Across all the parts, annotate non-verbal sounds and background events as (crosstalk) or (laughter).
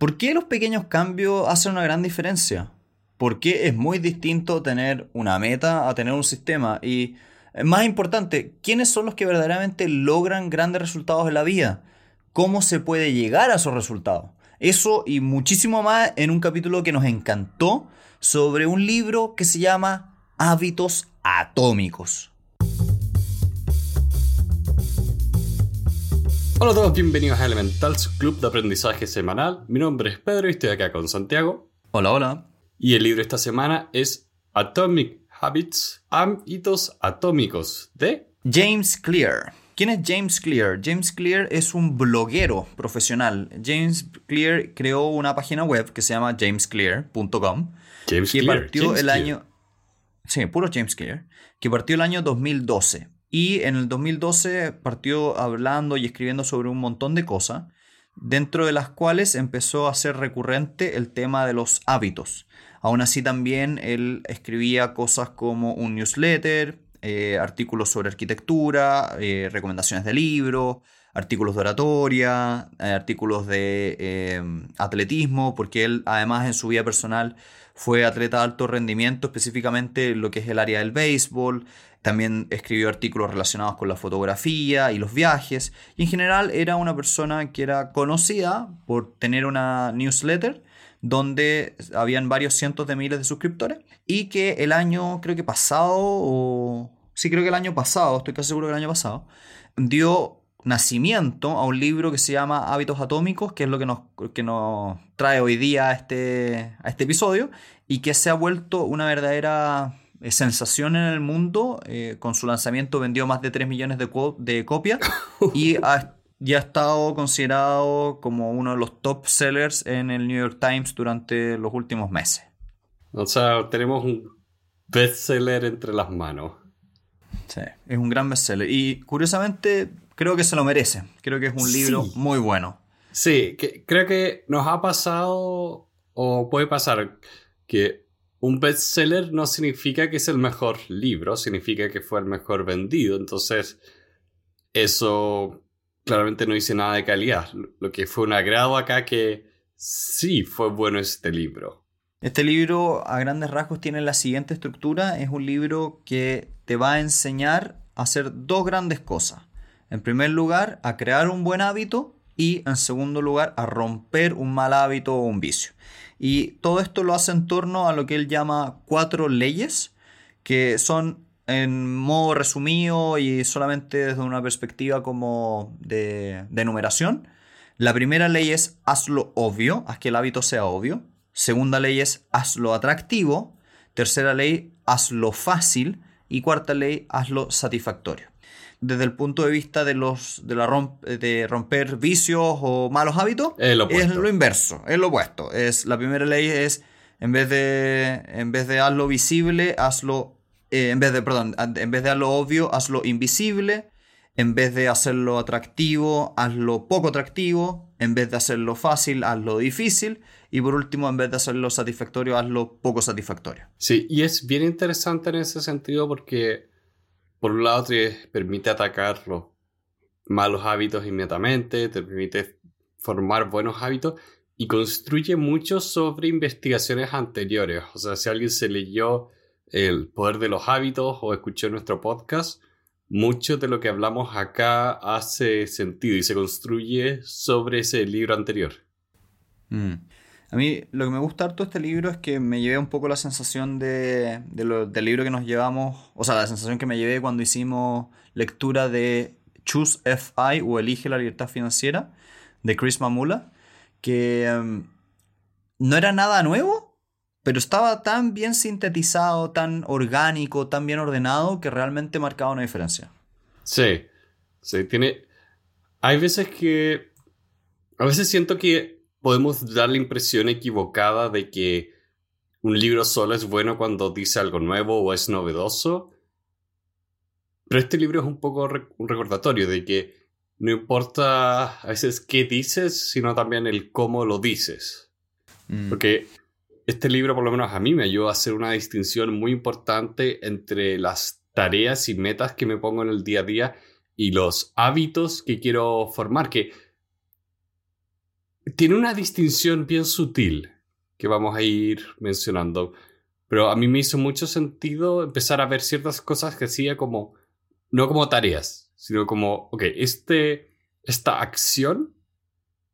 ¿Por qué los pequeños cambios hacen una gran diferencia? ¿Por qué es muy distinto tener una meta a tener un sistema? Y eh, más importante, ¿quiénes son los que verdaderamente logran grandes resultados en la vida? ¿Cómo se puede llegar a esos resultados? Eso y muchísimo más en un capítulo que nos encantó sobre un libro que se llama Hábitos Atómicos. Hola a todos, bienvenidos a Elementals Club de Aprendizaje Semanal. Mi nombre es Pedro y estoy acá con Santiago. Hola, hola. Y el libro esta semana es Atomic Habits, Hábitos Atómicos de James Clear. ¿Quién es James Clear? James Clear es un bloguero profesional. James Clear creó una página web que se llama jamesclear.com. James que Clear. partió James el Clear. año. Sí, puro James Clear. Que partió el año 2012. Y en el 2012 partió hablando y escribiendo sobre un montón de cosas, dentro de las cuales empezó a ser recurrente el tema de los hábitos. Aún así también él escribía cosas como un newsletter, eh, artículos sobre arquitectura, eh, recomendaciones de libros, artículos de oratoria, eh, artículos de atletismo, porque él además en su vida personal fue atleta de alto rendimiento, específicamente en lo que es el área del béisbol. También escribió artículos relacionados con la fotografía y los viajes. Y en general era una persona que era conocida por tener una newsletter donde habían varios cientos de miles de suscriptores y que el año, creo que pasado, o sí creo que el año pasado, estoy casi seguro que el año pasado, dio nacimiento a un libro que se llama Hábitos Atómicos, que es lo que nos, que nos trae hoy día a este, a este episodio, y que se ha vuelto una verdadera eh, sensación en el mundo. Eh, con su lanzamiento vendió más de 3 millones de, co- de copias (laughs) y ha, y ha estado considerado como uno de los top sellers en el New York Times durante los últimos meses. O sea, tenemos un bestseller entre las manos. Sí, es un gran bestseller. Y curiosamente, creo que se lo merece. Creo que es un libro Sí. muy bueno. Sí, que, creo que nos ha pasado o puede pasar que un bestseller no significa que es el mejor libro, significa que fue el mejor vendido. Entonces, eso claramente no dice nada de calidad. Lo- Lo que fue un agrado acá que sí fue bueno este libro. Este libro, a grandes rasgos, tiene la siguiente estructura. Es un libro que te va a enseñar a hacer dos grandes cosas. En primer lugar, a crear un buen hábito y en segundo lugar, a romper un mal hábito o un vicio. Y todo esto lo hace en torno a lo que él llama cuatro leyes, que son en modo resumido y solamente desde una perspectiva como de, enumeración. La primera ley es hazlo obvio, haz que el hábito sea obvio. Segunda ley es hazlo atractivo. Tercera ley, hazlo fácil. Y cuarta ley, hazlo satisfactorio. Desde el punto de vista de, los, de, la romp- de romper vicios o malos hábitos, Es lo es opuesto. lo inverso, es lo opuesto. Es, la primera ley es, en vez de, en vez de hazlo visible, hazlo, eh, en vez de, perdón, en vez de hazlo obvio, hazlo invisible. En vez de hacerlo atractivo, hazlo poco atractivo. En vez de hacerlo fácil, hazlo difícil. Y por último, en vez de hacerlo satisfactorio, hazlo poco satisfactorio. Sí, y es bien interesante en ese sentido porque, por un lado, te permite atacar los malos hábitos inmediatamente, te permite formar buenos hábitos y construye mucho sobre investigaciones anteriores. O sea, si alguien se leyó El poder de los hábitos o escuchó nuestro podcast, mucho de lo que hablamos acá hace sentido y se construye sobre ese libro anterior. Mm. A mí lo que me gusta harto de este libro es que me llevé un poco la sensación de, del libro que nos llevamos, o sea, la sensación que me llevé cuando hicimos lectura de Choose FI o Elige la libertad financiera de Chris Mamula, que em, no era nada nuevo, pero estaba tan bien sintetizado, tan orgánico, tan bien ordenado que realmente marcaba una diferencia. Sí, sí, tiene... Hay veces que... A veces siento que podemos dar la impresión equivocada de que un libro solo es bueno cuando dice algo nuevo o es novedoso. Pero este libro es un poco re- un recordatorio de que no importa a veces qué dices, sino también el cómo lo dices. Mm. Porque este libro, por lo menos a mí, me ayudó a hacer una distinción muy importante entre las tareas y metas que me pongo en el día a día y los hábitos que quiero formar. Que tiene una distinción bien sutil que vamos a ir mencionando. Pero a mí me hizo mucho sentido empezar a ver ciertas cosas que hacía como, no como tareas, sino como, ok, este, esta acción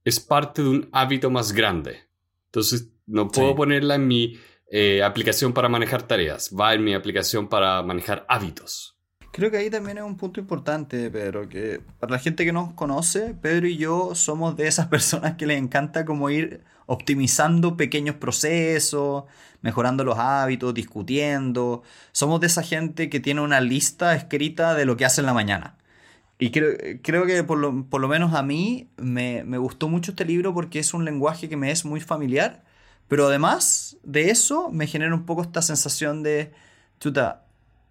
es parte de un hábito más grande. Entonces, no puedo ponerla en mi eh, aplicación para manejar tareas, va en mi aplicación para manejar hábitos. Creo que ahí también es un punto importante, Pedro, que para la gente que nos conoce, Pedro y yo somos de esas (laughs) personas que les encanta como ir optimizando pequeños procesos, mejorando los hábitos, discutiendo. Somos de esa gente que tiene una lista escrita de lo que hace en la mañana. Y creo, creo que por lo, por lo, menos a mí me, me gustó mucho este libro porque es un lenguaje que me es muy familiar, pero además de eso me genera un poco esta sensación de, chuta,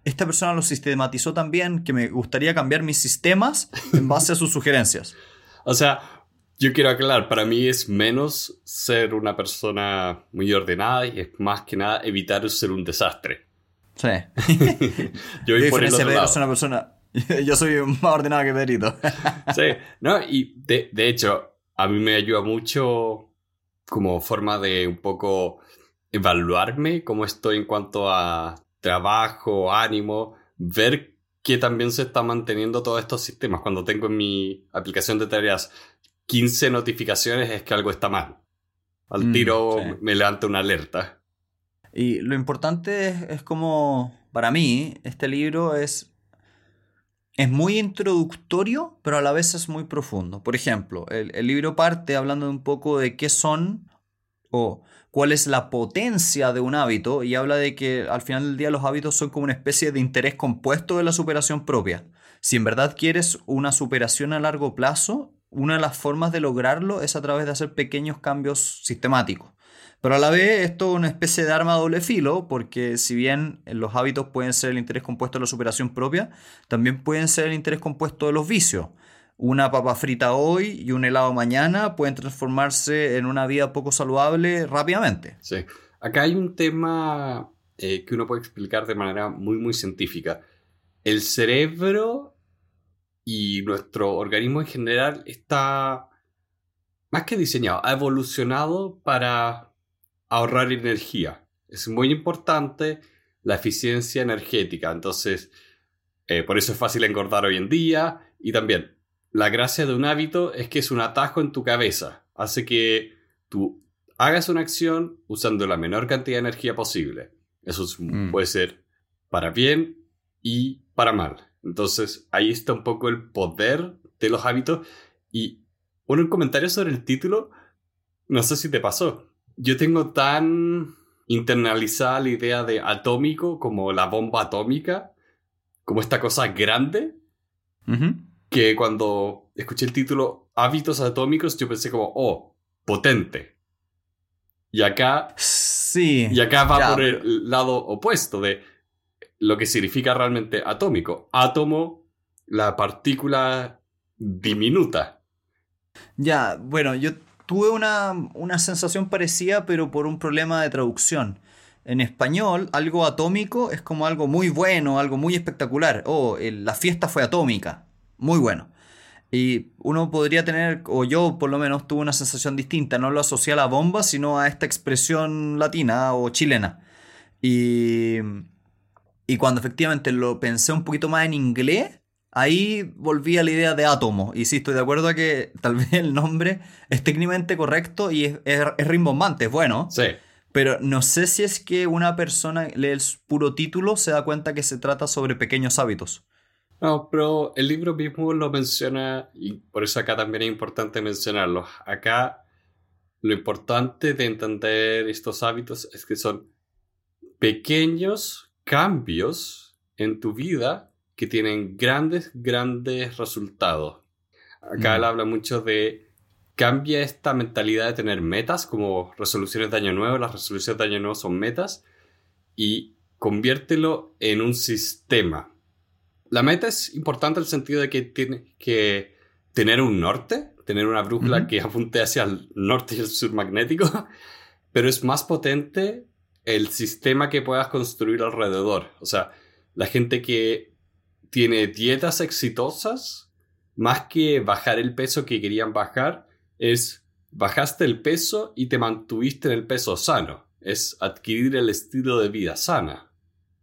esta persona lo sistematizó tan bien que me gustaría cambiar mis sistemas en base a sus sugerencias. (laughs) O sea, yo quiero aclarar, para mí es menos ser una persona muy ordenada y es más que nada evitar ser un desastre. Sí. (laughs) yo voy por el otro lado. una persona... (laughs) Yo soy más ordenado que Pedrito. sí, no, y de, de hecho, a mí me ayuda mucho como forma de un poco evaluarme cómo estoy en cuanto a trabajo, ánimo, ver que también se está manteniendo todos estos sistemas. Cuando tengo en mi aplicación de tareas 15 notificaciones es que algo está mal. Al mm, tiro me levanta una alerta. Y lo importante es, como, para mí, este libro es, es muy introductorio, pero a la vez es muy profundo. Por ejemplo, el, el libro parte hablando un poco de qué son o cuál es la potencia de un hábito y habla de que al final del día los hábitos son como una especie de interés compuesto de la superación propia. Si en verdad quieres una superación a largo plazo, una de las formas de lograrlo es a través de hacer pequeños cambios sistemáticos. Pero a la vez esto es una especie de arma a doble filo, porque si bien los hábitos pueden ser el interés compuesto de la superación propia, también pueden ser el interés compuesto de los vicios una papa frita hoy y un helado mañana pueden transformarse en una vida poco saludable rápidamente. Sí. Acá hay un tema eh, que uno puede explicar de manera muy, muy científica. El cerebro y nuestro organismo en general está más que diseñado, ha evolucionado para ahorrar energía. Es muy importante la eficiencia energética. Entonces, eh, por eso es fácil engordar hoy en día. Y también la gracia de un hábito es que es un atajo en tu cabeza. Hace que tú hagas una acción usando la menor cantidad de energía posible. Eso mm. puede ser para bien y para mal. Entonces ahí está un poco el poder de los hábitos. Y un comentario sobre el título, no sé si te pasó. Yo tengo tan internalizada la idea de atómico como la bomba atómica, como esta cosa grande, que cuando escuché el título Hábitos Atómicos, yo pensé como, oh, potente. Y acá. Sí. Y acá va por el lado opuesto de lo que significa realmente atómico. Átomo, la partícula diminuta. Ya, bueno, yo tuve una, una sensación parecida, pero por un problema de traducción. En español, algo atómico es como algo muy bueno, algo muy espectacular. Oh, la fiesta fue atómica muy bueno. Y uno podría tener, o yo por lo menos tuve una sensación distinta, no lo asocié a la bomba, sino a esta expresión latina o chilena. Y, y cuando efectivamente lo pensé un poquito más en inglés, ahí volví a la idea de átomo. Y sí, estoy de acuerdo a que tal vez el nombre es técnicamente correcto y es, es, es rimbombante, es bueno. Sí. Pero no sé si es que una persona lee el puro título, se da cuenta que se trata sobre pequeños hábitos. No, pero el libro mismo lo menciona y por eso acá también es importante mencionarlo. Acá lo importante de entender estos hábitos es que son pequeños cambios en tu vida que tienen grandes, grandes resultados. Acá él mm. habla mucho de cambia esta mentalidad de tener metas como resoluciones de año nuevo. Las resoluciones de año nuevo son metas y conviértelo en un sistema la meta es importante en el sentido de que tiene que tener un norte, tener una brújula que apunte hacia el norte y el sur magnético, (laughs) pero es más potente el sistema que puedas construir alrededor. O sea, la gente que tiene dietas exitosas, más que bajar el peso que querían bajar, es bajaste el peso y te mantuviste en el peso sano. Es adquirir el estilo de vida sana.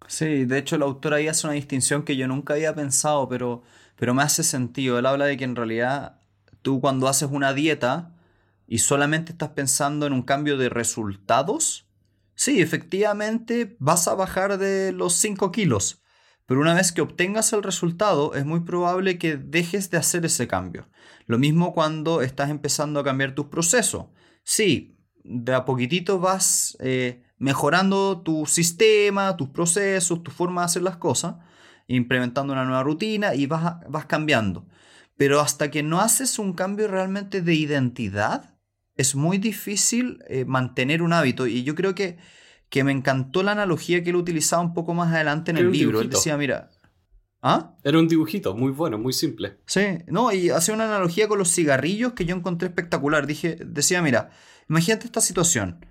Sí, de hecho el autor ahí hace una distinción que yo nunca había pensado, pero, pero me hace sentido. Él habla de que en realidad tú cuando haces una dieta y solamente estás pensando en un cambio de resultados, sí, efectivamente vas a bajar de los 5 kilos. Pero una vez que obtengas el resultado, es muy probable que dejes de hacer ese cambio. Lo mismo cuando estás empezando a cambiar tus procesos. Sí, de a poquitito vas eh, mejorando tu sistema, tus procesos, tu forma de hacer las cosas, implementando una nueva rutina y vas, vas cambiando. Pero hasta que no haces un cambio realmente de identidad, es muy difícil eh, mantener un hábito. Y yo creo que que me encantó la analogía que él utilizaba un poco más adelante en el libro. Él decía, mira, ¿Ah? Era un dibujito, muy bueno, muy simple. Sí, no, y hacía una analogía con los cigarrillos que yo encontré espectacular. Dije, decía, mira, imagínate esta situación.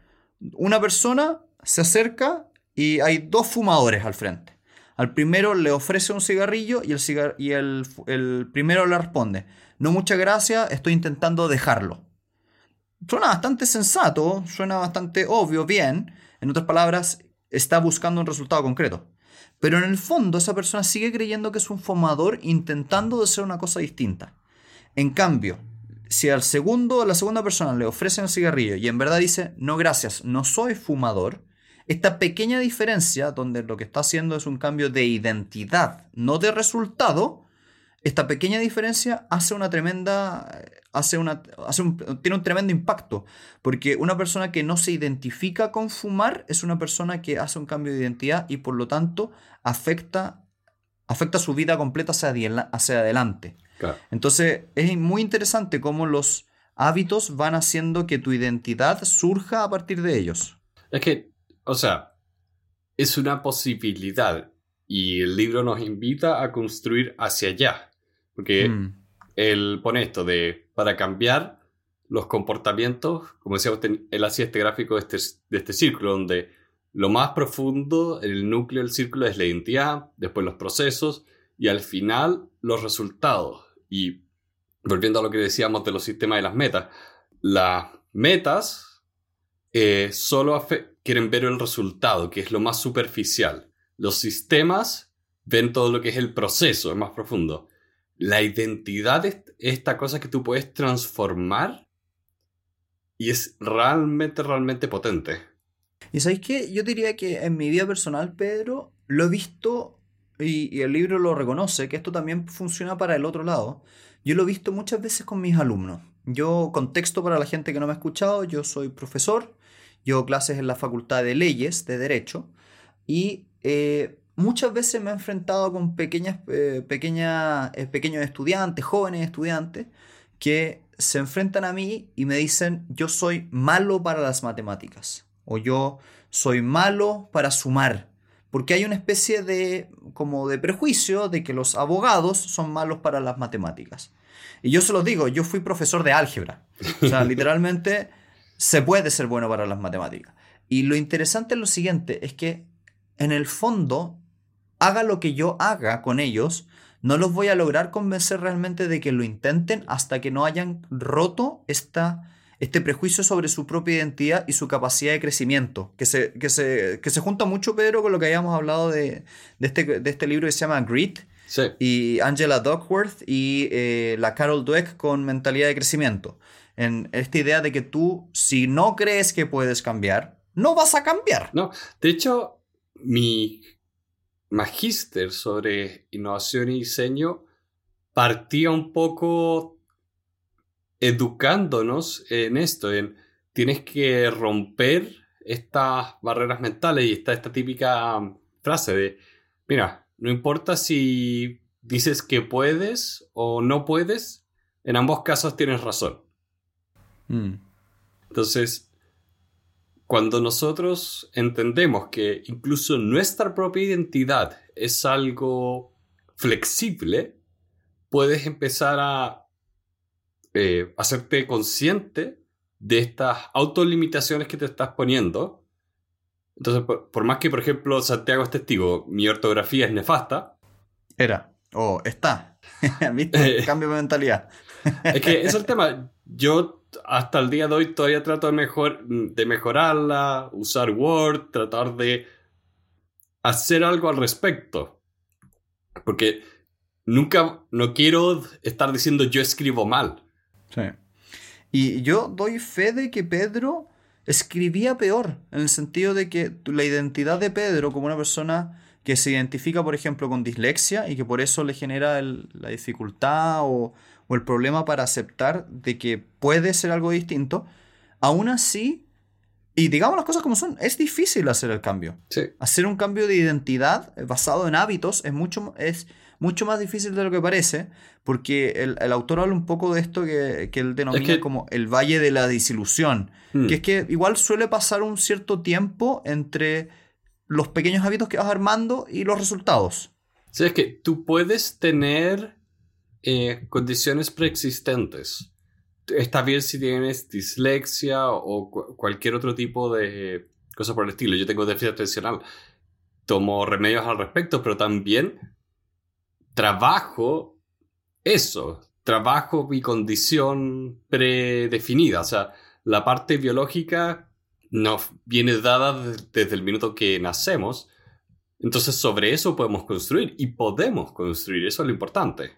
Una persona se acerca y hay dos fumadores al frente. Al primero le ofrece un cigarrillo y el, y el, primero le responde, no muchas gracias, estoy intentando dejarlo. Suena bastante sensato, suena bastante obvio, bien, en otras palabras, está buscando un resultado concreto. Pero en el fondo esa persona sigue creyendo que es un fumador intentando hacer una cosa distinta. En cambio, si al segundo a la segunda persona le ofrecen el cigarrillo y en verdad dice, no gracias, no soy fumador, esta pequeña diferencia, donde lo que está haciendo es un cambio de identidad, no de resultado, esta pequeña diferencia hace una tremenda, hace una, hace un, tiene un tremendo impacto, porque una persona que no se identifica con fumar es una persona que hace un cambio de identidad y por lo tanto afecta, afecta su vida completa hacia, hacia adelante. Entonces es muy interesante cómo los hábitos van haciendo que tu identidad surja a partir de ellos. Es que, o sea, es una posibilidad y el libro nos invita a construir hacia allá. Porque mm. él pone esto de, para cambiar los comportamientos, como decía usted, él hacía este gráfico de este, de este círculo, donde lo más profundo, el núcleo del círculo es la identidad, después los procesos y al final los resultados. Y volviendo a lo que decíamos de los sistemas de las metas, las metas eh, solo quieren ver el resultado, que es lo más superficial. Los sistemas ven todo lo que es el proceso, es más profundo la identidad es esta cosa que tú puedes transformar y es realmente, realmente potente. Y sabéis que yo diría que en mi vida personal, Pedro, lo he visto y, el libro lo reconoce, que esto también funciona para el otro lado. Yo lo he visto muchas veces con mis alumnos. Yo, contexto para la gente que no me ha escuchado, yo soy profesor, yo hago clases en la Facultad de Leyes, de Derecho, y eh, muchas veces me he enfrentado con pequeñas, eh, pequeñas, eh, pequeños estudiantes, jóvenes estudiantes, que se enfrentan a mí y me dicen, yo soy malo para las matemáticas, o yo soy malo para sumar, porque hay una especie de, como de prejuicio de que los abogados son malos para las matemáticas. Y yo se los digo, yo fui profesor de álgebra. O sea, (laughs) literalmente se puede ser bueno para las matemáticas. Y lo interesante es lo siguiente, es que en el fondo haga lo que yo haga con ellos, no los voy a lograr convencer realmente de que lo intenten hasta que no hayan roto esta, este prejuicio sobre su propia identidad y su capacidad de crecimiento, que se, que se, que se junta mucho, Pedro, con lo que habíamos hablado de, este, de este libro que se llama Grit, y Angela Duckworth y eh, la Carol Dweck con mentalidad de crecimiento. En esta idea de que tú, si no crees que puedes cambiar, no vas a cambiar. No, de hecho, mi magíster sobre innovación y diseño partía un poco educándonos en esto, en tienes que romper estas barreras mentales y está esta típica frase de, mira, no importa si dices que puedes o no puedes, en ambos casos tienes razón. Mm. Entonces, cuando nosotros entendemos que incluso nuestra propia identidad es algo flexible, puedes empezar a eh, hacerte consciente de estas autolimitaciones que te estás poniendo. Entonces, por, más que, por ejemplo, Santiago es testigo, mi ortografía es nefasta. Era, o está. (laughs) ¿Viste? Cambio de mentalidad. es que es el tema. Yo hasta el día de hoy todavía trato de, mejor, de mejorarla, usar Word, tratar de hacer algo al respecto. Porque nunca, no quiero estar diciendo yo escribo mal. Sí. Y yo doy fe de que Pedro escribía peor, en el sentido de que la identidad de Pedro como una persona que se identifica, por ejemplo, con dislexia y que por eso le genera la dificultad o, o, el problema para aceptar de que puede ser algo distinto, aún así, y digamos las cosas como son, es difícil hacer el cambio. Sí. Hacer un cambio de identidad basado en hábitos es mucho, es mucho más difícil de lo que parece, porque el, el autor habla un poco de esto que, que él denomina Es que- como el valle de la desilusión, Hmm. que es que igual suele pasar un cierto tiempo entre los pequeños hábitos que vas armando y los resultados. Sí, es que tú puedes tener eh, condiciones preexistentes. Está bien si tienes dislexia o cu- cualquier otro tipo de cosa por el estilo. Yo tengo déficit atencional. Tomo remedios al respecto, pero también trabajo eso. Trabajo mi condición predefinida. O sea, la parte biológica nos viene dada de- desde el minuto que nacemos. Entonces sobre eso podemos construir y podemos construir, eso es lo importante.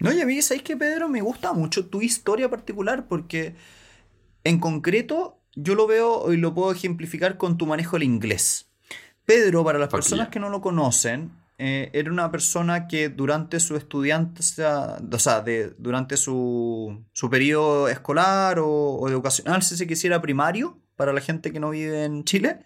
No, y a mí, ¿sabéis que Pedro? Me gusta mucho tu historia particular porque en concreto yo lo veo y lo puedo ejemplificar con tu manejo del inglés. Pedro, para las personas que no lo conocen, eh, era una persona que durante su estudianza, o sea, de, durante su, su periodo escolar o, o educacional, si se quisiera primario, para la gente que no vive en Chile,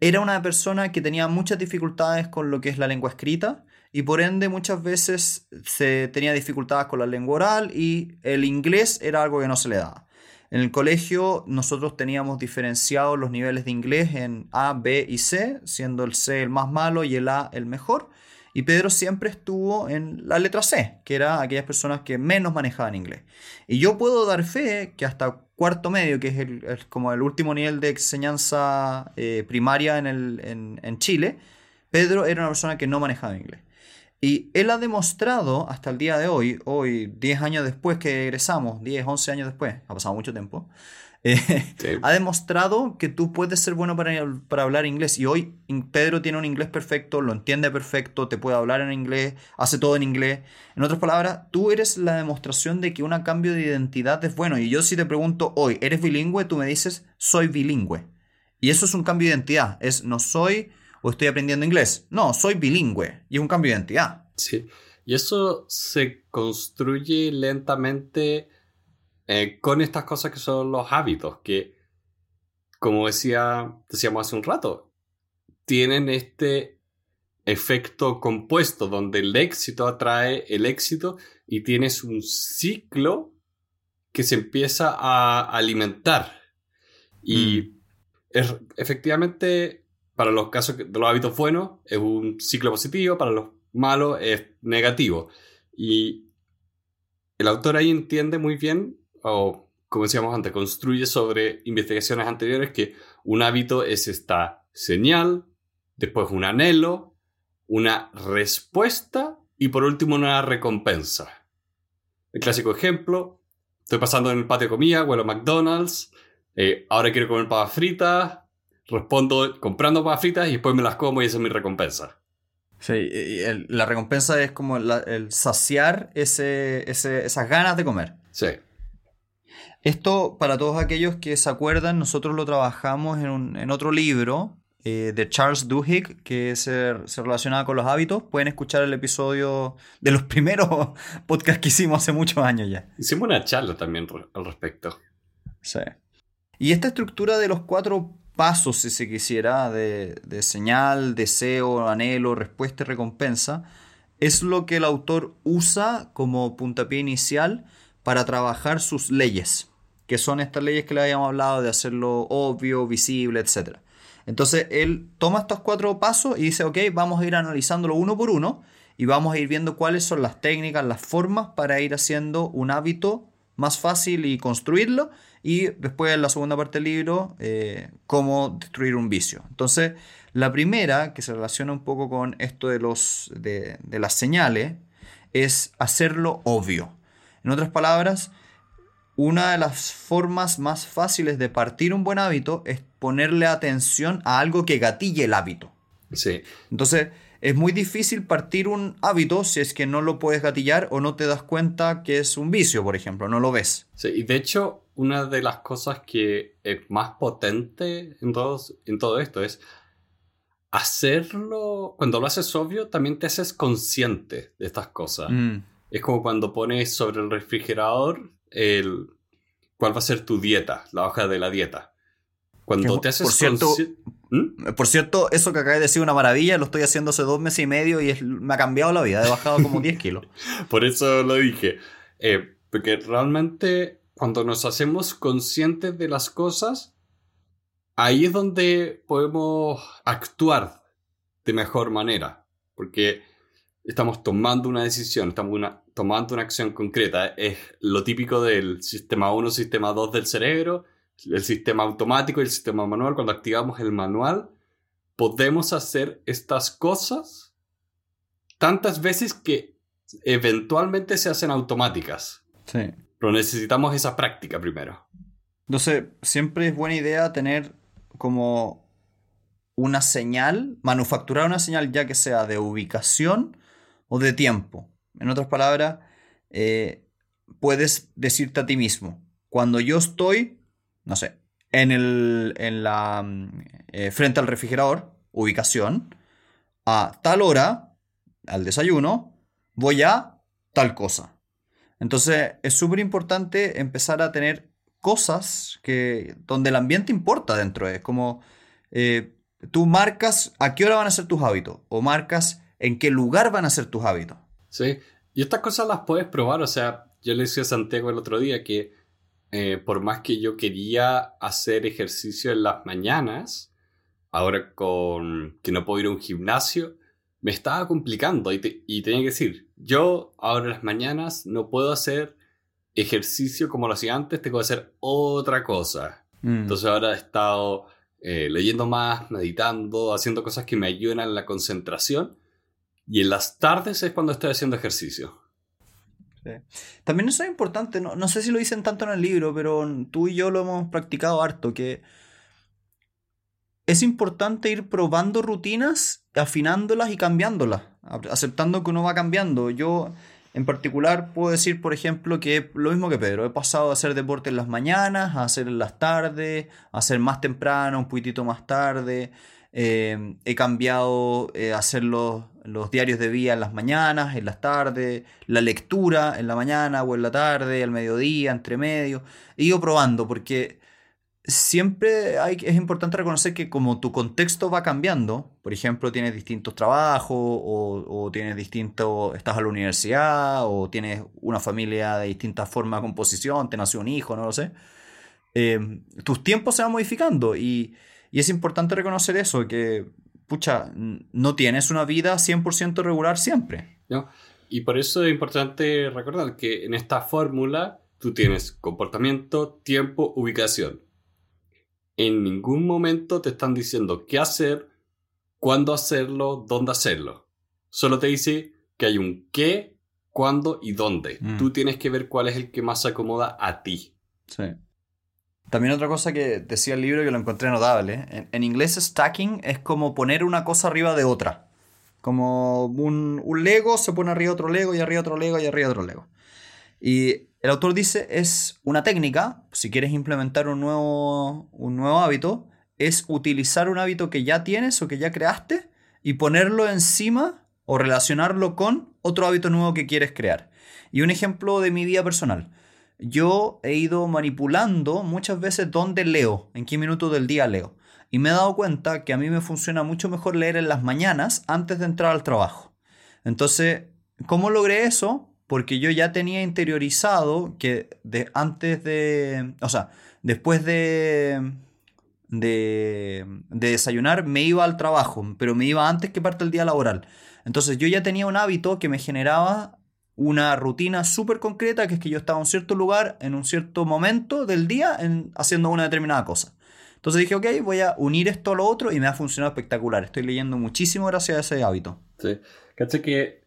era una persona que tenía muchas dificultades con lo que es la lengua escrita y por ende muchas veces se tenía dificultades con la lengua oral y el inglés era algo que no se le daba. En el colegio nosotros teníamos diferenciados los niveles de inglés en A, B y C, siendo el C el más malo y el A el mejor. Y Pedro siempre estuvo en la letra C, que era aquellas personas que menos manejaban inglés. Y yo puedo dar fe que hasta cuarto medio, que es el, como el último nivel de enseñanza eh, primaria en, el- en Chile, Pedro era una persona que no manejaba inglés. Y él ha demostrado hasta el día de hoy, hoy 10 años después que egresamos, 10, 11 años después, ha pasado mucho tiempo, (laughs) eh, Sí. ha demostrado que tú puedes ser bueno para, para hablar inglés. Y hoy Pedro tiene un inglés perfecto, lo entiende perfecto, te puede hablar en inglés, hace todo en inglés. En otras palabras, tú eres la demostración de que un cambio de identidad es bueno. Y yo si te pregunto hoy, ¿eres bilingüe? Tú me dices, soy bilingüe. Y eso es un cambio de identidad. Es no soy o estoy aprendiendo inglés. No, soy bilingüe. Y es un cambio de identidad. Sí. Y eso se construye lentamente eh, con estas cosas que son los hábitos, que, como decía, decíamos hace un rato, tienen este efecto compuesto donde el éxito atrae el éxito y tienes un ciclo que se empieza a alimentar. Y es, efectivamente, para los casos de los hábitos buenos, es un ciclo positivo, para los malos es negativo. Y el autor ahí entiende muy bien, o como decíamos antes, construye sobre investigaciones anteriores que un hábito es esta señal, después un anhelo, una respuesta y por último una recompensa. El clásico ejemplo, estoy pasando en el patio de comida, huelo a McDonald's, eh, ahora quiero comer papas fritas, respondo comprando papas fritas y después me las como y esa es mi recompensa. Sí, y el- la recompensa es como la- el saciar ese, ese- esas ganas de comer. Sí. Esto, para todos aquellos que se acuerdan, nosotros lo trabajamos en, un- en otro libro eh, de Charles Duhigg que se, se relaciona con los hábitos. Pueden escuchar el episodio de los (laughs) primeros podcasts que hicimos hace muchos años ya. Hicimos una charla también al respecto. Sí. Y esta estructura de los cuatro pasos, si se quisiera, de, de señal, deseo, anhelo, respuesta y recompensa, es lo que el autor usa como puntapié inicial para trabajar sus leyes, que son estas leyes que le habíamos hablado de hacerlo obvio, visible, etc. Entonces él toma estos cuatro pasos y dice, ok, vamos a ir analizándolo uno por uno y vamos a ir viendo cuáles son las técnicas, las formas para ir haciendo un hábito más fácil y construirlo. Y después en la segunda parte del libro, eh, cómo destruir un vicio. Entonces, la primera, que se relaciona un poco con esto de, los, de, de las señales, es hacerlo obvio. En otras palabras, una de las formas más fáciles de partir un buen hábito es ponerle atención a algo que gatille el hábito. Sí. Entonces, es muy difícil partir un hábito si es que no lo puedes gatillar o no te das cuenta que es un vicio, por ejemplo, no lo ves. Sí, y de hecho, una de las cosas que es más potente en, todos, en todo esto es hacerlo, cuando lo haces obvio, también te haces consciente de estas cosas. Mm, Es como cuando pones sobre el refrigerador el, cuál va a ser tu dieta, la hoja de la dieta. Cuando Que, te haces por cierto, ¿Mm? Por cierto, eso que acabé de decir una maravilla, lo estoy haciendo hace dos meses y medio y es- me ha cambiado la vida, he bajado como (laughs) 10 kilos. Por eso lo dije. Eh, porque realmente cuando nos hacemos conscientes de las cosas, ahí es donde podemos actuar de mejor manera. Porque estamos tomando una decisión, estamos tomando una acción concreta. Es lo típico del sistema 1, sistema 2 del cerebro, el sistema automático y el sistema manual. Cuando activamos el manual, podemos hacer estas cosas tantas veces que eventualmente se hacen automáticas. Sí. Pero necesitamos esa práctica primero. Entonces, siempre es buena idea tener como una señal, manufacturar una señal ya que sea de ubicación o de tiempo. En otras palabras, eh, puedes decirte a ti mismo, cuando yo estoy, no sé, en el, en la, mm, eh, frente al refrigerador, ubicación, a tal hora, al desayuno, voy a tal cosa. Entonces es súper importante empezar a tener cosas que, donde el ambiente importa dentro. Es como eh, tú marcas a qué hora van a ser tus hábitos o marcas en qué lugar van a ser tus hábitos. ¿Sí? Y estas cosas las puedes probar. O sea, yo le decía a Santiago el otro día que eh, por más que yo quería hacer ejercicio en las mañanas, ahora con que no puedo ir a un gimnasio, me estaba complicando y, te- y tenía que decir, yo ahora en las mañanas no puedo hacer ejercicio como lo hacía antes, tengo que hacer otra cosa. Mm. Entonces ahora he estado eh, leyendo más, meditando, haciendo cosas que me ayudan en la concentración. Y en las tardes es cuando estoy haciendo ejercicio. También eso es importante, no, no sé si lo dicen tanto en el libro, pero tú y yo lo hemos practicado harto, que es importante ir probando rutinas, afinándolas y cambiándolas, aceptando que uno va cambiando. Yo en particular puedo decir, por ejemplo, que lo mismo que Pedro, he pasado a hacer deporte en las mañanas, a hacer en las tardes, a hacer más temprano, un poquitito más tarde. Eh, he cambiado eh, hacer los, los diarios de vía en las mañanas, en las tardes, la lectura en la mañana o en la tarde, al mediodía, entre medio. He ido probando porque siempre hay, es importante reconocer que como tu contexto va cambiando, por ejemplo, tienes distintos trabajos o, o tienes distintos, estás a la universidad o tienes una familia de distinta forma de composición, te nació un hijo, no lo sé, eh, tus tiempos se van modificando y, y es importante reconocer eso, que, pucha, no tienes una vida 100% regular siempre. ¿no? Y por eso es importante recordar que en esta fórmula tú tienes comportamiento, tiempo, ubicación. En ningún momento te están diciendo qué hacer, cuándo hacerlo, dónde hacerlo. Solo te dice que hay un qué, cuándo y dónde. Mm. Tú tienes que ver cuál es el que más se acomoda a ti. Sí. También otra cosa que decía el libro que lo encontré notable. En, en inglés stacking es como poner una cosa arriba de otra. Como un, un Lego se pone arriba otro Lego y arriba otro Lego y arriba otro Lego. Y el autor dice es una técnica, si quieres implementar un nuevo, un nuevo hábito, es utilizar un hábito que ya tienes o que ya creaste y ponerlo encima o relacionarlo con otro hábito nuevo que quieres crear. Y un ejemplo de mi vida personal yo he ido manipulando muchas veces dónde leo, en qué minuto del día leo. Y me he dado cuenta que a mí me funciona mucho mejor leer en las mañanas antes de entrar al trabajo. Entonces, ¿cómo logré eso? Porque yo ya tenía interiorizado que de, antes de, o sea, después de, de, de desayunar me iba al trabajo, pero me iba antes que parte el día laboral. Entonces yo ya tenía un hábito que me generaba una rutina súper concreta, que es que yo estaba en un cierto lugar, en un cierto momento del día, en- haciendo una determinada cosa. Entonces dije, ok, voy a unir esto a lo otro y me ha funcionado espectacular. Estoy leyendo muchísimo gracias a ese hábito. Sí. Caché que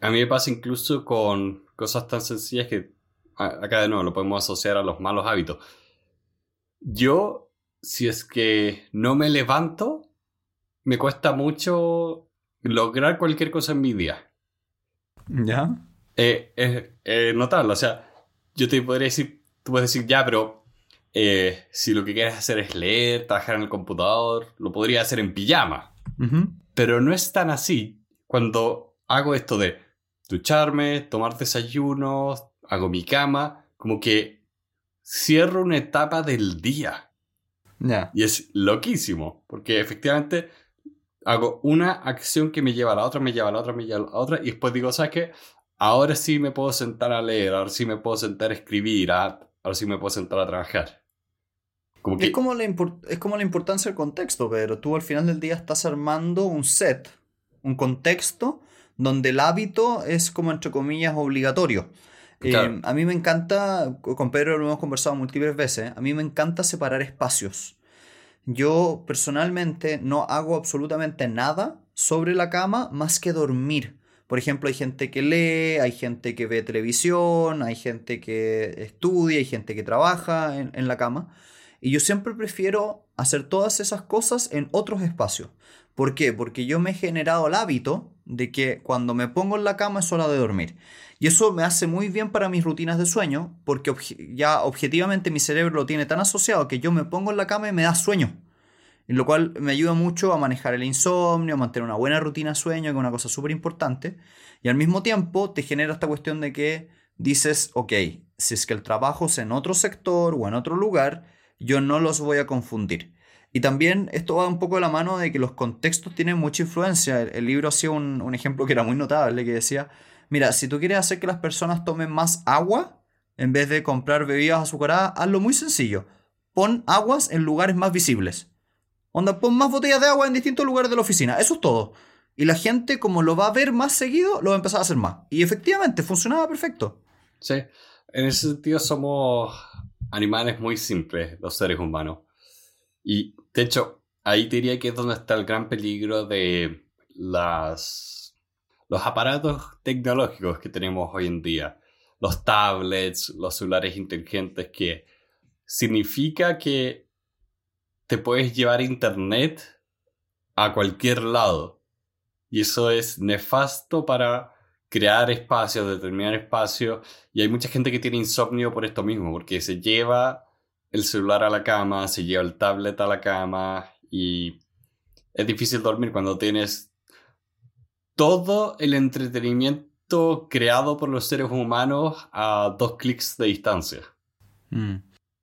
a mí me pasa incluso con cosas tan sencillas que acá de nuevo lo podemos asociar a los malos hábitos. Yo, si es que no me levanto, me cuesta mucho lograr cualquier cosa en mi día. ¿Ya? Eh, es eh, notable, o sea, yo te podría decir, tú puedes decir, ya, pero eh, si lo que quieres hacer es leer, trabajar en el computador, lo podría hacer en pijama. Pero no es tan así cuando hago esto de ducharme, tomar desayuno, hago mi cama, como que cierro una etapa del día. Y es loquísimo, porque efectivamente hago una acción que me lleva a la otra, me lleva a la otra, me lleva a la otra, y después digo, ¿sabes qué? Ahora sí me puedo sentar a leer, ahora sí me puedo sentar a escribir, ahora sí me puedo sentar a trabajar. es, como la es como la importancia del contexto, pero tú al final del día estás armando un set, un contexto donde el hábito es como entre comillas obligatorio. Eh, a mí me encanta, con Pedro lo hemos conversado múltiples veces, a mí me encanta separar espacios. Yo personalmente no hago absolutamente nada sobre la cama más que dormir. Por ejemplo, hay gente que lee, hay gente que ve televisión, hay gente que estudia, hay gente que trabaja en, en la cama. Y yo siempre prefiero hacer todas esas cosas en otros espacios. ¿Por qué? Porque yo me he generado el hábito de que cuando me pongo en la cama es hora de dormir. Y eso me hace muy bien para mis rutinas de sueño, porque ya objetivamente mi cerebro lo tiene tan asociado que yo me pongo en la cama y me da sueño. En lo cual me ayuda mucho a manejar el insomnio, a mantener una buena rutina de sueño, que es una cosa súper importante. Y al mismo tiempo te genera esta cuestión de que dices, ok, si es que el trabajo es en otro sector o en otro lugar, yo no los voy a confundir. Y también esto va un poco de la mano de que los contextos tienen mucha influencia. El, libro hacía un, un, ejemplo que era muy notable, que decía, mira, si tú quieres hacer que las personas tomen más agua, en vez de comprar bebidas azucaradas, hazlo muy sencillo. Pon aguas en lugares más visibles. Onda, pon más botellas de agua en distintos lugares de la oficina. Eso es todo. Y la gente, como lo va a ver más seguido, lo va a empezar a hacer más. Y efectivamente, funcionaba perfecto. Sí, en ese sentido somos animales muy simples, los seres humanos. Y de hecho, ahí diría que es donde está el gran peligro de los aparatos tecnológicos que tenemos hoy en día. Los tablets, los celulares inteligentes, que significa que te puedes llevar internet a cualquier lado. Y eso es nefasto para crear espacios, determinar espacios. Y hay mucha gente que tiene insomnio por esto mismo, porque se lleva el celular a la cama, se lleva el tablet a la cama y es difícil dormir cuando tienes todo el entretenimiento creado por los seres humanos a dos clics de distancia. Mm.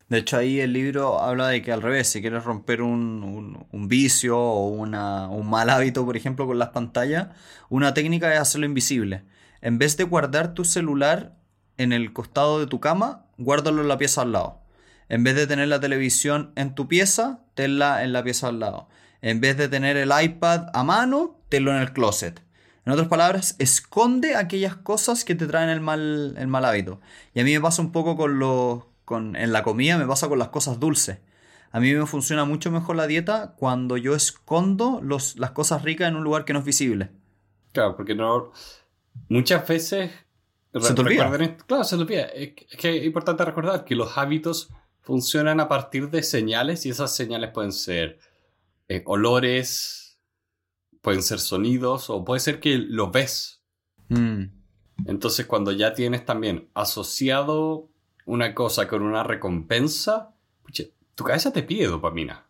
De hecho, ahí el libro habla de que al revés, si quieres romper un, vicio o un mal hábito, por ejemplo, con las pantallas, una técnica es hacerlo invisible. En vez de guardar tu celular en el costado de tu cama, guárdalo en la pieza al lado. En vez de tener la televisión en tu pieza, tenla en la pieza al lado. En vez de tener el iPad a mano, tenlo en el closet. En otras palabras, esconde aquellas cosas que te traen el mal, el mal hábito. Y a mí me pasa un poco con los... Con, en la comida me pasa con las cosas dulces. A mí me funciona mucho mejor la dieta cuando yo escondo los, las cosas ricas en un lugar que no es visible. Claro, porque no... Muchas veces... Se te olvida. Claro, se te olvida. Es que es importante recordar que los hábitos funcionan a partir de señales y esas señales pueden ser eh, olores, pueden ser sonidos o puede ser que lo ves. Mm. Entonces cuando ya tienes también asociado una cosa con una recompensa, tu cabeza te pide dopamina.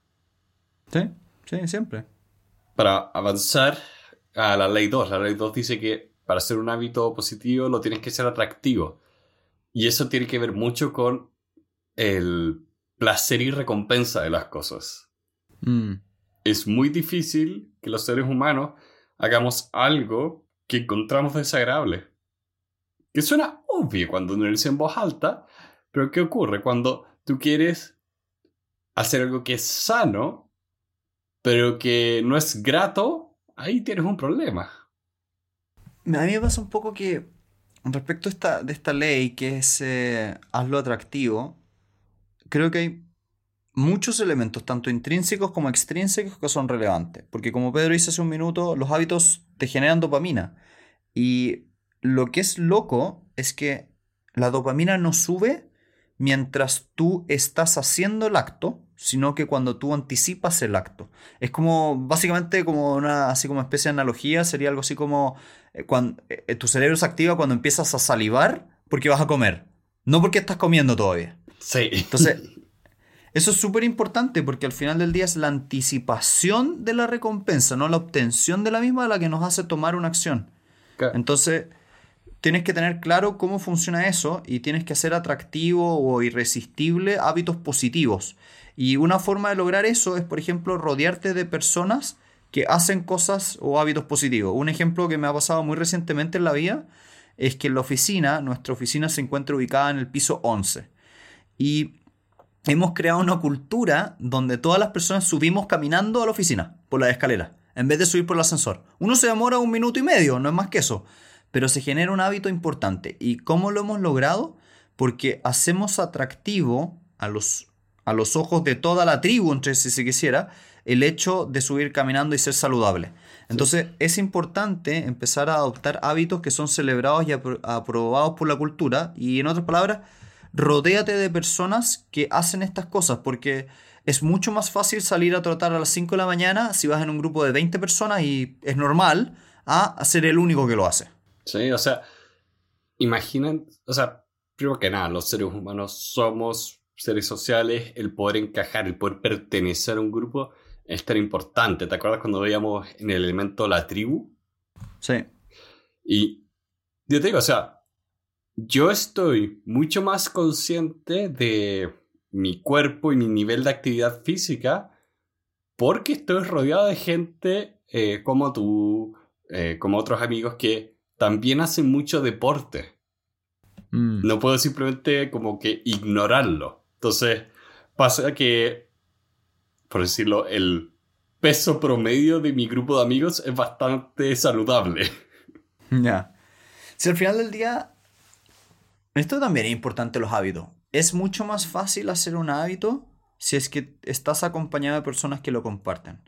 Sí, sí, siempre. Para avanzar a la ley 2, la ley 2 dice que para ser un hábito positivo lo tienes que ser atractivo. Y eso tiene que ver mucho con el placer y recompensa de las cosas. Mm. Es muy difícil que los seres humanos hagamos algo que encontramos desagradable. Que suena obvio cuando uno lo dice en voz alta, pero ¿qué ocurre cuando tú quieres hacer algo que es sano, pero que no es grato? Ahí tienes un problema. A mí me pasa un poco que respecto a esta, de esta ley que es eh, hazlo atractivo, creo que hay muchos elementos, tanto intrínsecos como extrínsecos, que son relevantes. Porque como Pedro dice hace un minuto, los hábitos te generan dopamina. Y lo que es loco es que la dopamina no sube mientras tú estás haciendo el acto, sino que cuando tú anticipas el acto. Es como, básicamente, como una así como especie de analogía, sería algo así como eh, cuando eh, tu cerebro se activa cuando empiezas a salivar porque vas a comer, no porque estás comiendo todavía. Sí. Entonces, (laughs) eso es súper importante porque al final del día es la anticipación de la recompensa, no la obtención de la misma la que nos hace tomar una acción. Entonces, tienes que tener claro cómo funciona eso y tienes que hacer atractivo o irresistible hábitos positivos. Y una forma de lograr eso es, por ejemplo, rodearte de personas que hacen cosas o hábitos positivos. Un ejemplo que me ha pasado muy recientemente en la vida es que en la oficina, nuestra oficina se encuentra ubicada en el piso 11. Y hemos creado una cultura donde todas las personas subimos caminando a la oficina por la escalera, en vez de subir por el ascensor. Uno se demora un minuto y medio, no es más que eso, pero se genera un hábito importante. ¿Y cómo lo hemos logrado? Porque hacemos atractivo a los, a los ojos de toda la tribu, entre si se quisiera, el hecho de subir caminando y ser saludable. Entonces es importante empezar a adoptar hábitos que son celebrados y aprobados por la cultura y en otras palabras, rodéate de personas que hacen estas cosas, porque es mucho más fácil salir a trotar a las 5 de la mañana si vas en un grupo de 20 personas y es normal, a ser el único que lo hace. Sí, o sea, imaginen, o sea, primero que nada, los seres humanos somos seres sociales, el poder encajar, el poder pertenecer a un grupo es tan importante. ¿Te acuerdas cuando veíamos en el elemento la tribu? Sí. Y yo te digo, o sea, yo estoy mucho más consciente de mi cuerpo y mi nivel de actividad física porque estoy rodeado de gente eh, como tú, eh, como otros amigos que también hacen mucho deporte. Mm. No puedo simplemente como que ignorarlo. Entonces, pasa que, por decirlo, el peso promedio de mi grupo de amigos es bastante saludable. (laughs) Ya. Si al final del día esto también es importante los hábitos. Es mucho más fácil hacer un hábito si es que estás acompañado de personas que lo comparten.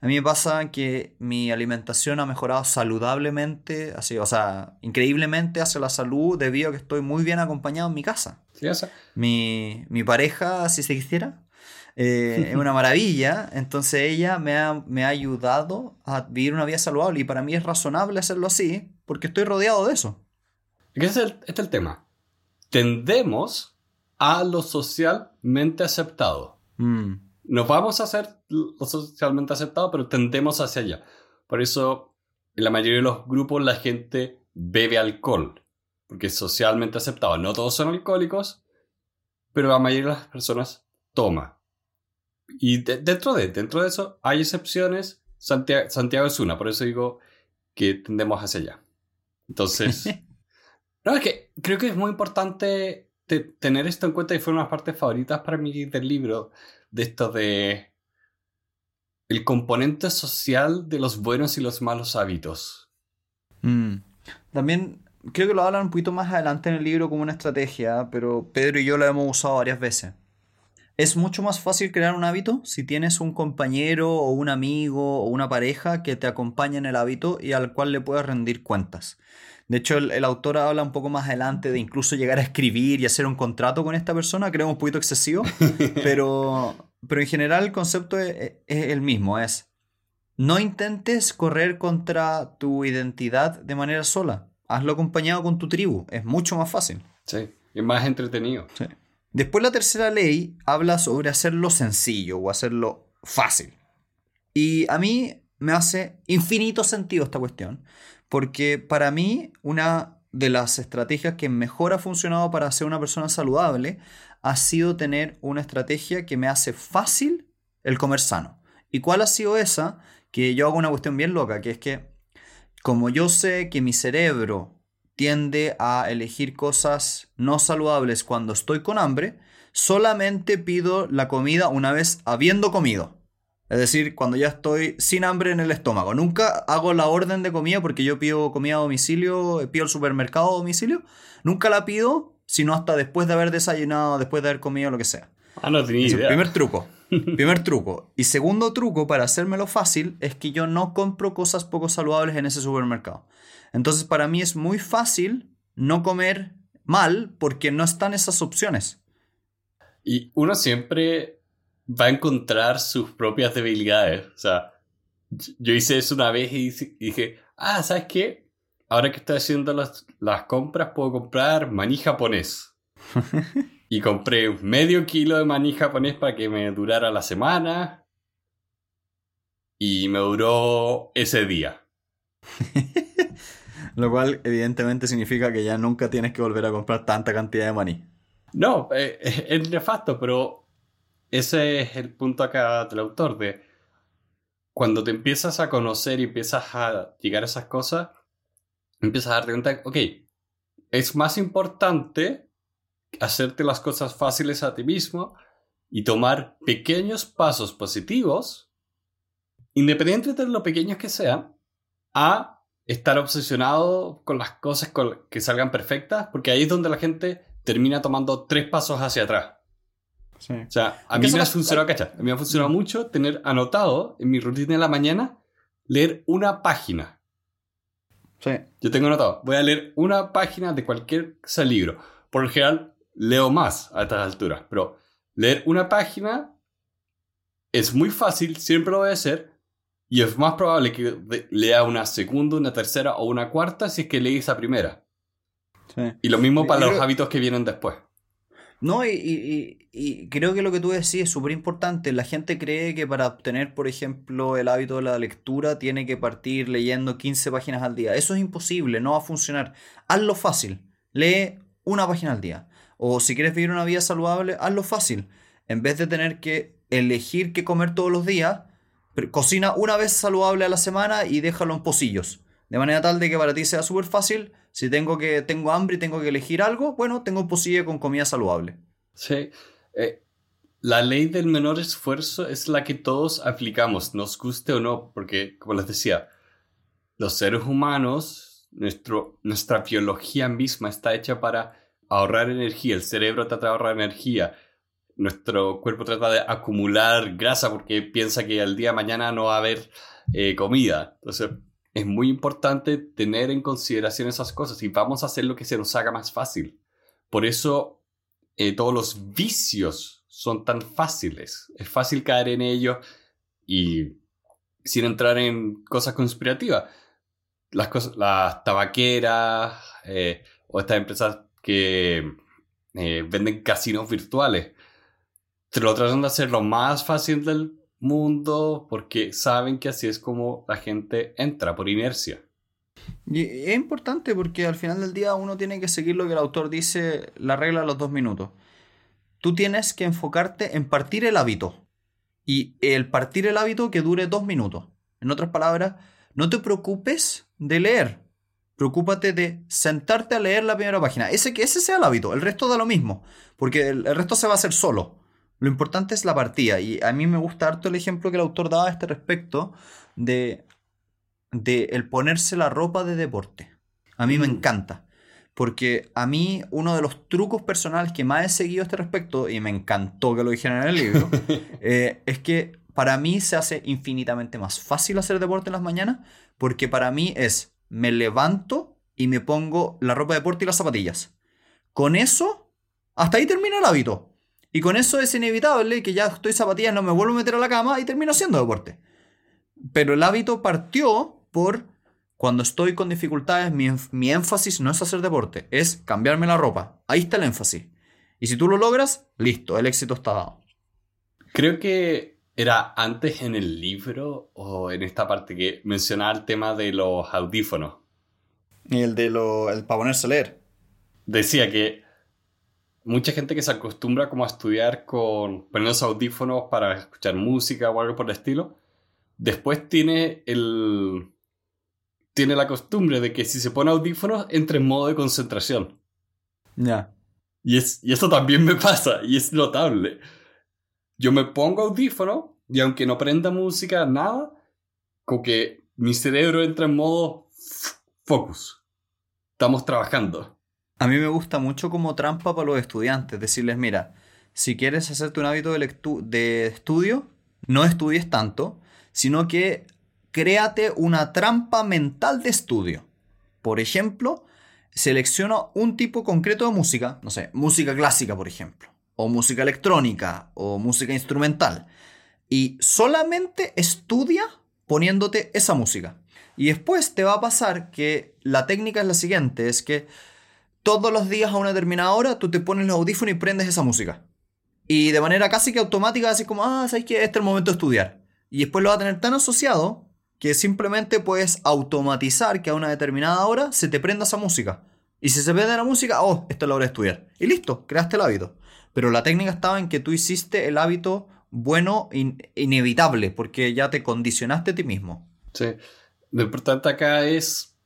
A mí me pasa que mi alimentación ha mejorado saludablemente, así, o sea, increíblemente hacia la salud debido a que estoy muy bien acompañado en mi casa. Sí, mi, mi, pareja, si se quisiera, eh, es una maravilla. Entonces ella me ha, me ha ayudado a vivir una vida saludable y para mí es razonable hacerlo así porque estoy rodeado de eso. Este es el tema tendemos a lo socialmente aceptado. Mm. Nos vamos a hacer lo socialmente aceptado, pero tendemos hacia allá. Por eso, en la mayoría de los grupos, la gente bebe alcohol, porque es socialmente aceptado. No todos son alcohólicos, pero la mayoría de las personas toma. Y dentro, de, dentro de eso hay excepciones. Santiago, Santiago es una, por eso digo que tendemos hacia allá. Entonces, (laughs) No, es que creo que es muy importante tener esto en cuenta y fue una de las partes favoritas para mí del libro, de esto de el componente social de los buenos y los malos hábitos. Mm. También creo que lo hablan un poquito más adelante en el libro como una estrategia, pero Pedro y yo lo hemos usado varias veces. Es mucho más fácil crear un hábito si tienes un compañero o un amigo o una pareja que te acompaña en el hábito y al cual le puedas rendir cuentas. De hecho, el, autor habla un poco más adelante de incluso llegar a escribir y hacer un contrato con esta persona, creo un poquito excesivo, (laughs) pero, pero en general el concepto es, el mismo, es no intentes correr contra tu identidad de manera sola, hazlo acompañado con tu tribu, es mucho más fácil. Sí, es más entretenido. Sí. Después la tercera ley habla sobre hacerlo sencillo o hacerlo fácil. Y a mí me hace infinito sentido esta cuestión, porque para mí una de las estrategias que mejor ha funcionado para ser una persona saludable ha sido tener una estrategia que me hace fácil el comer sano. ¿Y cuál ha sido esa? Que yo hago una cuestión bien loca, que es que como yo sé que mi cerebro tiende a elegir cosas no saludables cuando estoy con hambre, solamente pido la comida una vez habiendo comido. Es decir, cuando ya estoy sin hambre en el estómago. Nunca hago la orden de comida porque yo pido comida a domicilio, pido el supermercado a domicilio. Nunca la pido, sino hasta después de haber desayunado, después de haber comido, lo que sea. Ah, no tenía idea. Primer truco. Primer truco. Y segundo truco para hacérmelo fácil es que yo no compro cosas poco saludables en ese supermercado. Entonces para mí es muy fácil no comer mal porque no están esas opciones. Y uno siempre va a encontrar sus propias debilidades. O sea, yo hice eso una vez y dije, ah, ¿sabes qué? Ahora que estoy haciendo las, las compras, puedo comprar maní japonés. (laughs) y compré medio kilo de maní japonés para que me durara la semana. Y me duró ese día. (laughs) Lo cual evidentemente significa que ya nunca tienes que volver a comprar tanta cantidad de maní. No, eh, es nefasto, pero ese es el punto acá del autor de cuando te empiezas a conocer y empiezas a llegar a esas cosas, empiezas a darte cuenta, ok, es más importante hacerte las cosas fáciles a ti mismo y tomar pequeños pasos positivos, independientemente de lo pequeños que sean, a estar obsesionado con las cosas que salgan perfectas, porque ahí es donde la gente termina tomando tres pasos hacia atrás. O sea, a mí me ha funcionado, cacha, a mí me ha funcionado mucho tener anotado en mi rutina de la mañana leer una página. Sí. Yo tengo anotado, voy a leer una página de cualquier libro. Por lo general, leo más a estas alturas, pero leer una página es muy fácil, siempre lo voy a hacer, y es más probable que lea una segunda, una tercera o una cuarta si es que leí esa primera. Sí. Y lo mismo para los hábitos que vienen después. No, y, creo que lo que tú decís es súper importante. La gente cree que para obtener, por ejemplo, el hábito de la lectura tiene que partir leyendo 15 páginas al día. Eso es imposible, no va a funcionar. Hazlo fácil. Lee una página al día. O si quieres vivir una vida saludable, hazlo fácil. En vez de tener que elegir qué comer todos los días, cocina una vez saludable a la semana y déjalo en pocillos. De manera tal de que para ti sea súper fácil si tengo, que, tengo hambre y tengo que elegir algo, bueno, tengo posible con comida saludable. Sí. Eh, la ley del menor esfuerzo es la que todos aplicamos, nos guste o no, porque, como les decía, los seres humanos, nuestro, nuestra biología misma está hecha para ahorrar energía, el cerebro trata de ahorrar energía, nuestro cuerpo trata de acumular grasa porque piensa que al día de mañana no va a haber eh, comida. Entonces, es muy importante tener en consideración esas cosas y vamos a hacer lo que se nos haga más fácil. Por eso eh, todos los vicios son tan fáciles. Es fácil caer en ellos y sin entrar en cosas conspirativas. Las, cosas, las tabaqueras eh, o estas empresas que eh, venden casinos virtuales. Se lo tratan de hacer lo más fácil del mundo porque saben que así es como la gente entra por inercia. Y es importante porque al final del día uno tiene que seguir lo que el autor dice, la regla de los dos minutos. Tú tienes que enfocarte en partir el hábito. Y el partir el hábito que dure dos minutos. En otras palabras, no te preocupes de leer. Preocúpate de sentarte a leer la primera página. Ese que ese sea el hábito. El resto da lo mismo. Porque el resto se va a hacer solo. Lo importante es la partida. Y a mí me gusta harto el ejemplo que el autor daba a este respecto de, de el ponerse la ropa de deporte. A mí me mm. encanta. Porque a mí uno de los trucos personales que más he seguido a este respecto, y me encantó que lo dijeran en el libro, (laughs) eh, es que para mí se hace infinitamente más fácil hacer deporte en las mañanas, porque para mí es, me levanto y me pongo la ropa de deporte y las zapatillas. Con eso, hasta ahí termina el hábito. Y con eso es inevitable que ya estoy zapatillas, no me vuelvo a meter a la cama y termino haciendo deporte. Pero el hábito partió por cuando estoy con dificultades, mi, énfasis no es hacer deporte, es cambiarme la ropa. Ahí está el énfasis. Y si tú lo logras, listo, el éxito está dado. Creo que era antes en el libro o en esta parte que mencionaba el tema de los audífonos. Y el de lo, el para ponerse a leer. Decía que mucha gente que se acostumbra como a estudiar con poniendo audífonos para escuchar música o algo por el estilo, después tiene el tiene la costumbre de que si se pone audífonos entre en modo de concentración. Ya. Y, es, y esto también me pasa y es notable. Yo me pongo audífono y aunque no prenda música, nada, como que mi cerebro entra en modo focus. Estamos trabajando. A mí me gusta mucho como trampa para los estudiantes, decirles, mira, si quieres hacerte un hábito de, de estudio, no estudies tanto, sino que créate una trampa mental de estudio. Por ejemplo, selecciona un tipo concreto de música, no sé, música clásica, por ejemplo, o música electrónica, o música instrumental, y solamente estudia poniéndote esa música. Y después te va a pasar que la técnica es la siguiente, es que todos los días a una determinada hora tú te pones los audífonos y prendes esa música. Y de manera casi que automática, así como, ah, sabes que este es el momento de estudiar. Y después lo va a tener tan asociado que simplemente puedes automatizar que a una determinada hora se te prenda esa música. Y si se prende la música, oh, esta es la hora de estudiar. Y listo, creaste el hábito. Pero la técnica estaba en que tú hiciste el hábito bueno, inevitable, porque ya te condicionaste a ti mismo. Sí. Lo importante acá es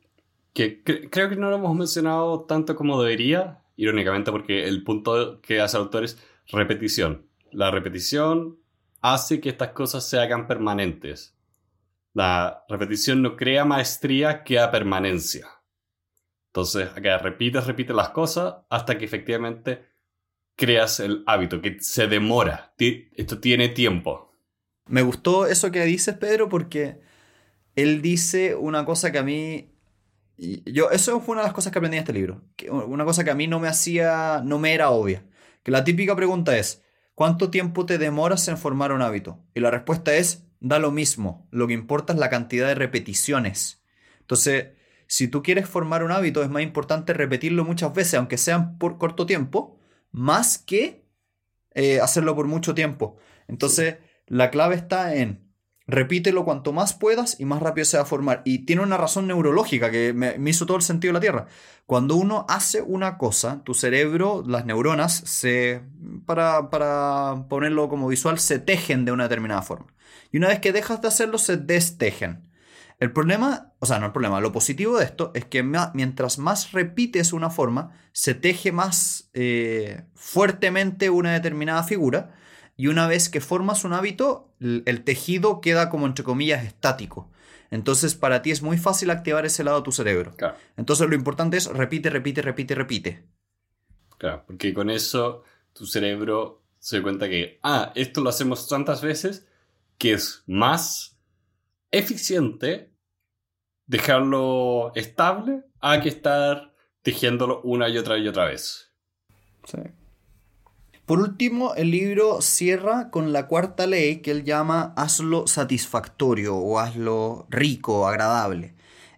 que creo que no lo hemos mencionado tanto como debería, irónicamente, porque el punto que hace el autor es repetición. La repetición hace que estas cosas se hagan permanentes. La repetición no crea maestría, crea permanencia. Entonces, acá repites, repites las cosas hasta que efectivamente creas el hábito, que se demora. Esto tiene tiempo. Me gustó eso que dices, Pedro, porque él dice una cosa que a mí... Yo, eso fue una de las cosas que aprendí en este libro. Una cosa que a mí no me hacía, no me era obvia. Que la típica pregunta es, ¿cuánto tiempo te demoras en formar un hábito? Y la respuesta es, da lo mismo. Lo que importa es la cantidad de repeticiones. Entonces, si tú quieres formar un hábito, es más importante repetirlo muchas veces, aunque sean por corto tiempo, más que eh, hacerlo por mucho tiempo. Entonces, la clave está en repítelo cuanto más puedas y más rápido se va a formar. Y tiene una razón neurológica que me, hizo todo el sentido de la Tierra. Cuando uno hace una cosa, tu cerebro, las neuronas, se, para, para ponerlo como visual, se tejen de una determinada forma. Y una vez que dejas de hacerlo, se destejen. El problema, o sea, no el problema, lo positivo de esto es que mientras más repites una forma, se teje más eh, fuertemente una determinada figura y una vez que formas un hábito, el tejido queda como entre comillas estático. Entonces para ti es muy fácil activar ese lado de tu cerebro. Entonces lo importante es repite, repite, repite, repite. Claro, porque con eso tu cerebro se da cuenta que, ah, esto lo hacemos tantas veces que es más eficiente dejarlo estable a que estar tejiéndolo una y otra y otra vez. Por último, el libro cierra con la cuarta ley que él llama hazlo satisfactorio o hazlo rico, agradable.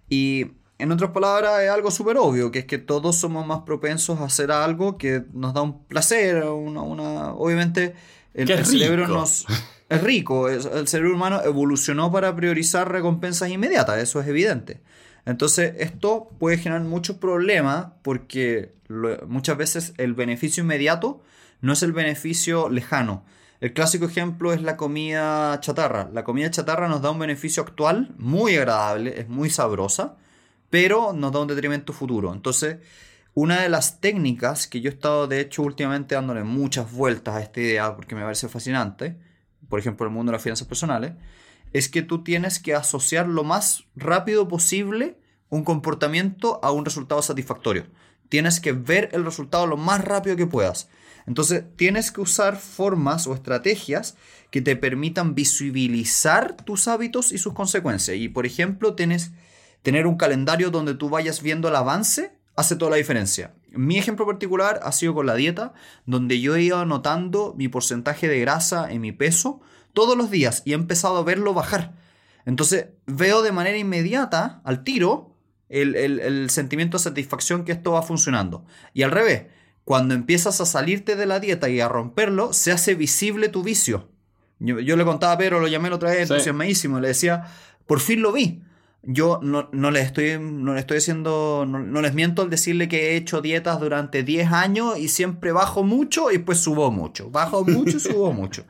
Y en otras palabras, es algo súper obvio, que es que todos somos más propensos a hacer algo que nos da un placer, una, una... obviamente el, el cerebro nos es rico. el cerebro humano evolucionó para priorizar recompensas inmediatas, eso es evidente. Entonces, esto puede generar muchos problemas porque muchas veces el beneficio inmediato no es el beneficio lejano. El clásico ejemplo es la comida chatarra. La comida chatarra nos da un beneficio actual muy agradable, es muy sabrosa, pero nos da un detrimento futuro. Entonces, una de las técnicas que yo he estado, de hecho, últimamente dándole muchas vueltas a esta idea porque me parece fascinante, por ejemplo, el mundo de las finanzas personales, es que tú tienes que asociar lo más rápido posible un comportamiento a un resultado satisfactorio. Tienes que ver el resultado lo más rápido que puedas. Entonces, tienes que usar formas o estrategias que te permitan visibilizar tus hábitos y sus consecuencias. Y, por ejemplo, tienes tener un calendario donde tú vayas viendo el avance hace toda la diferencia. Mi ejemplo particular ha sido con la dieta, donde yo he ido anotando mi porcentaje de grasa en mi peso todos los días y he empezado a verlo bajar. Entonces veo de manera inmediata, al tiro, el, sentimiento de satisfacción que esto va funcionando. Y al revés, cuando empiezas a salirte de la dieta y a romperlo, se hace visible tu vicio. Yo, le contaba a Pedro, lo llamé la otra vez, entusiasmadísimo, le decía, por fin lo vi yo no, no, les estoy, no les estoy diciendo, no, les miento al decirle que he hecho dietas durante 10 años y siempre bajo mucho y pues subo mucho. Bajo mucho y subo (laughs) mucho.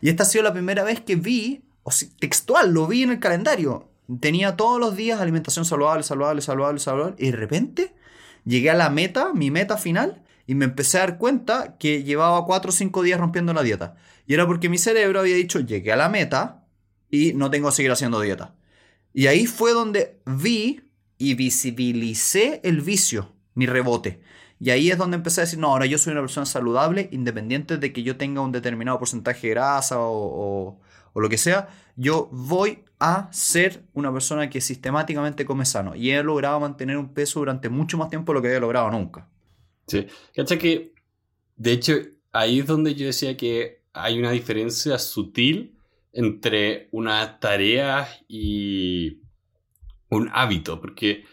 Y esta ha sido la primera vez que vi, o textual, lo vi en el calendario. Tenía todos los días alimentación saludable, saludable, saludable, saludable. Y de repente llegué a la meta, mi meta final, y me empecé a dar cuenta que llevaba 4 o 5 días rompiendo la dieta. Y era porque mi cerebro había dicho, llegué a la meta y no tengo que seguir haciendo dieta. Y ahí fue donde vi y visibilicé el vicio, mi rebote. Y ahí es donde empecé a decir, no, ahora yo soy una persona saludable, independiente de que yo tenga un determinado porcentaje de grasa o, o lo que sea, yo voy a ser una persona que sistemáticamente come sano. Y he logrado mantener un peso durante mucho más tiempo de lo que había logrado nunca. Sí, cacha que, de hecho, ahí es donde yo decía que hay una diferencia sutil entre una tarea y un hábito, porque,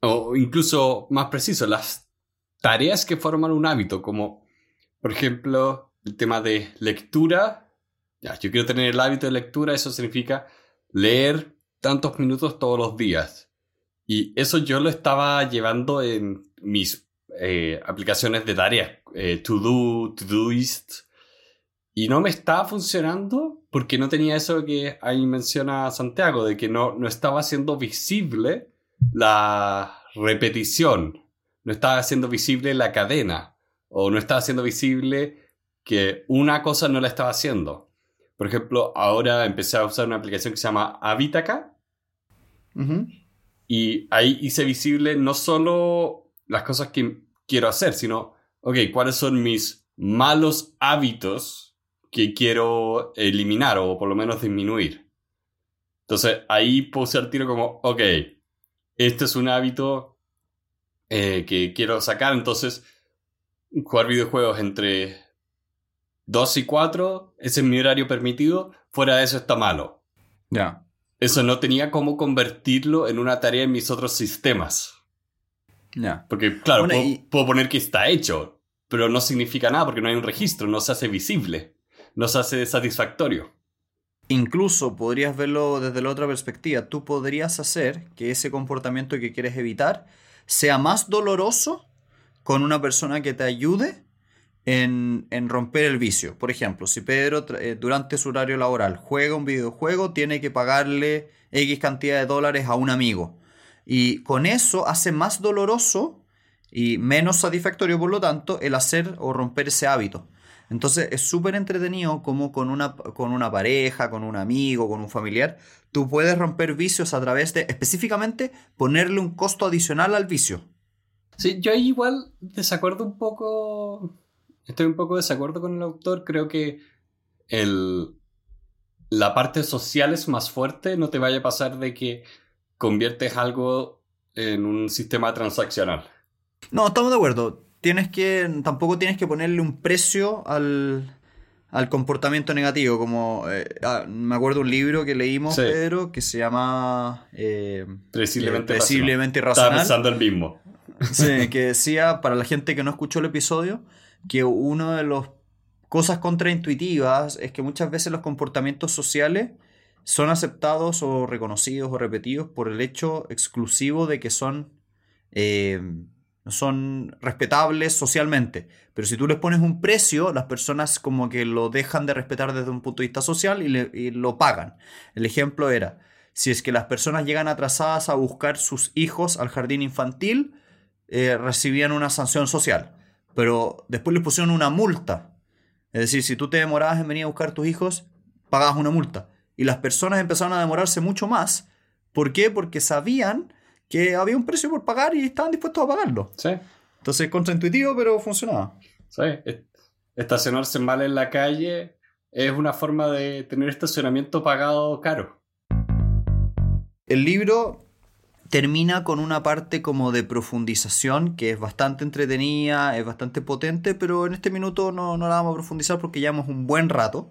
o incluso más preciso, las tareas que forman un hábito, como por ejemplo el tema de lectura, ya, yo quiero tener el hábito de lectura, eso significa leer tantos minutos todos los días. Y eso yo lo estaba llevando en mis eh, aplicaciones de tareas, eh, To Do, Todoist, y no me estaba funcionando porque no tenía eso que ahí menciona Santiago, de que no, no estaba haciendo visible la repetición, no estaba haciendo visible la cadena, o no estaba haciendo visible que una cosa no la estaba haciendo. Por ejemplo, ahora empecé a usar una aplicación que se llama Avitaka. Y ahí hice visible no solo las cosas que quiero hacer, sino, ok, ¿cuáles son mis malos hábitos que quiero eliminar o por lo menos disminuir. Entonces ahí puse el tiro como, ok, este es un hábito eh, que quiero sacar, entonces jugar videojuegos entre 2 y 4, ese es mi horario permitido, fuera de eso está malo. Ya. Eso no tenía cómo convertirlo en una tarea en mis otros sistemas. Ya. Porque, claro, puedo poner que está hecho, pero no significa nada porque no hay un registro, no se hace visible nos hace satisfactorio. Incluso podrías verlo desde la otra perspectiva. Tú podrías hacer que ese comportamiento que quieres evitar sea más doloroso con una persona que te ayude en, romper el vicio. Por ejemplo, si Pedro eh, durante su horario laboral juega un videojuego, tiene que pagarle X cantidad de dólares a un amigo. Y con eso hace más doloroso y menos satisfactorio, por lo tanto, el hacer o romper ese hábito. Entonces es súper entretenido como con una, con una pareja, con un amigo, con un familiar, tú puedes romper vicios a través de específicamente ponerle un costo adicional al vicio. Sí, yo ahí igual desacuerdo un poco, estoy un poco desacuerdo con el autor, creo que el, la parte social es más fuerte, no te vaya a pasar de que conviertes algo en un sistema transaccional. No, estamos de acuerdo tienes que, tampoco tienes que ponerle un precio al, comportamiento negativo. Como eh, ah, me acuerdo un libro que leímos, Pedro, que se llama eh, Precisiblemente, irracional. Estaba pensando el mismo. Sí, (laughs) que decía, para la gente que no escuchó el episodio, que una de las cosas contraintuitivas es que muchas veces los comportamientos sociales son aceptados o reconocidos o repetidos por el hecho exclusivo de que son eh, son respetables socialmente. Pero si tú les pones un precio, las personas como que lo dejan de respetar desde un punto de vista social y, lo pagan. El ejemplo era, si es que las personas llegan atrasadas a buscar sus hijos al jardín infantil, eh, recibían una sanción social. Pero después les pusieron una multa. Es decir, si tú te demorabas en venir a buscar tus hijos, pagabas una multa. Y las personas empezaron a demorarse mucho más. ¿Por qué? Porque sabían que había un precio por pagar y estaban dispuestos a pagarlo. Sí. Entonces, contraintuitivo, pero funcionaba. Sí. Estacionarse mal en la calle es una forma de tener estacionamiento pagado caro. El libro termina con una parte como de profundización que es bastante entretenida, es bastante potente, pero en este minuto no, no la vamos a profundizar porque llevamos un buen rato.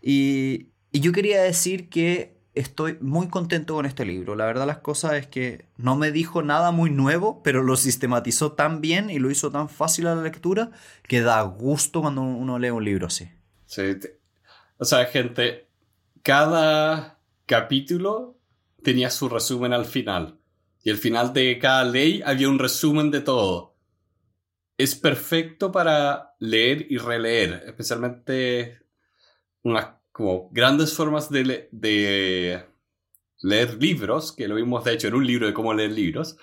Y, y yo quería decir que estoy muy contento con este libro. La verdad las cosas es que no me dijo nada muy nuevo, pero lo sistematizó tan bien y lo hizo tan fácil a la lectura que da gusto cuando uno lee un libro así. Sí. O sea, gente, cada capítulo tenía su resumen al final. Y al final de cada ley había un resumen de todo. Es perfecto para leer y releer, especialmente unas como grandes formas de, leer libros, que lo vimos de hecho en un libro de cómo leer libros,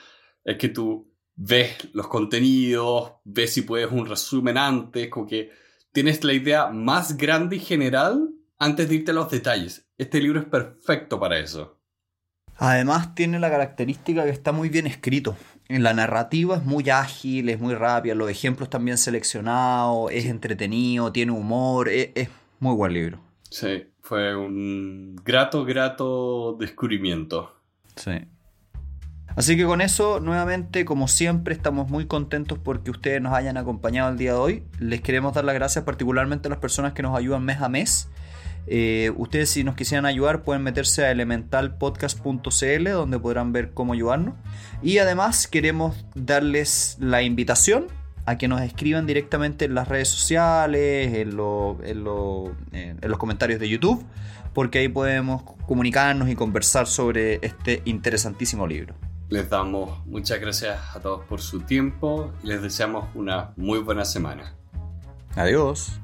es que tú ves los contenidos, ves si puedes un resumen antes, como que tienes la idea más grande y general antes de irte a los detalles. Este libro es perfecto para eso. Además tiene la característica que está muy bien escrito. En la narrativa es muy ágil, es muy rápida, los ejemplos están bien seleccionados, es entretenido, tiene humor, es muy buen libro. Sí, fue un grato, grato descubrimiento. Sí. Así que con eso, nuevamente, como siempre, estamos muy contentos porque ustedes nos hayan acompañado el día de hoy. Les queremos dar las gracias particularmente a las personas que nos ayudan mes a mes. Eh, ustedes si nos quisieran ayudar pueden meterse a elementalpodcast.cl donde podrán ver cómo ayudarnos. Y además queremos darles la invitación a que nos escriban directamente en las redes sociales, en, en los comentarios de YouTube, porque ahí podemos comunicarnos y conversar sobre este interesantísimo libro. Les damos muchas gracias a todos por su tiempo y les deseamos una muy buena semana. Adiós.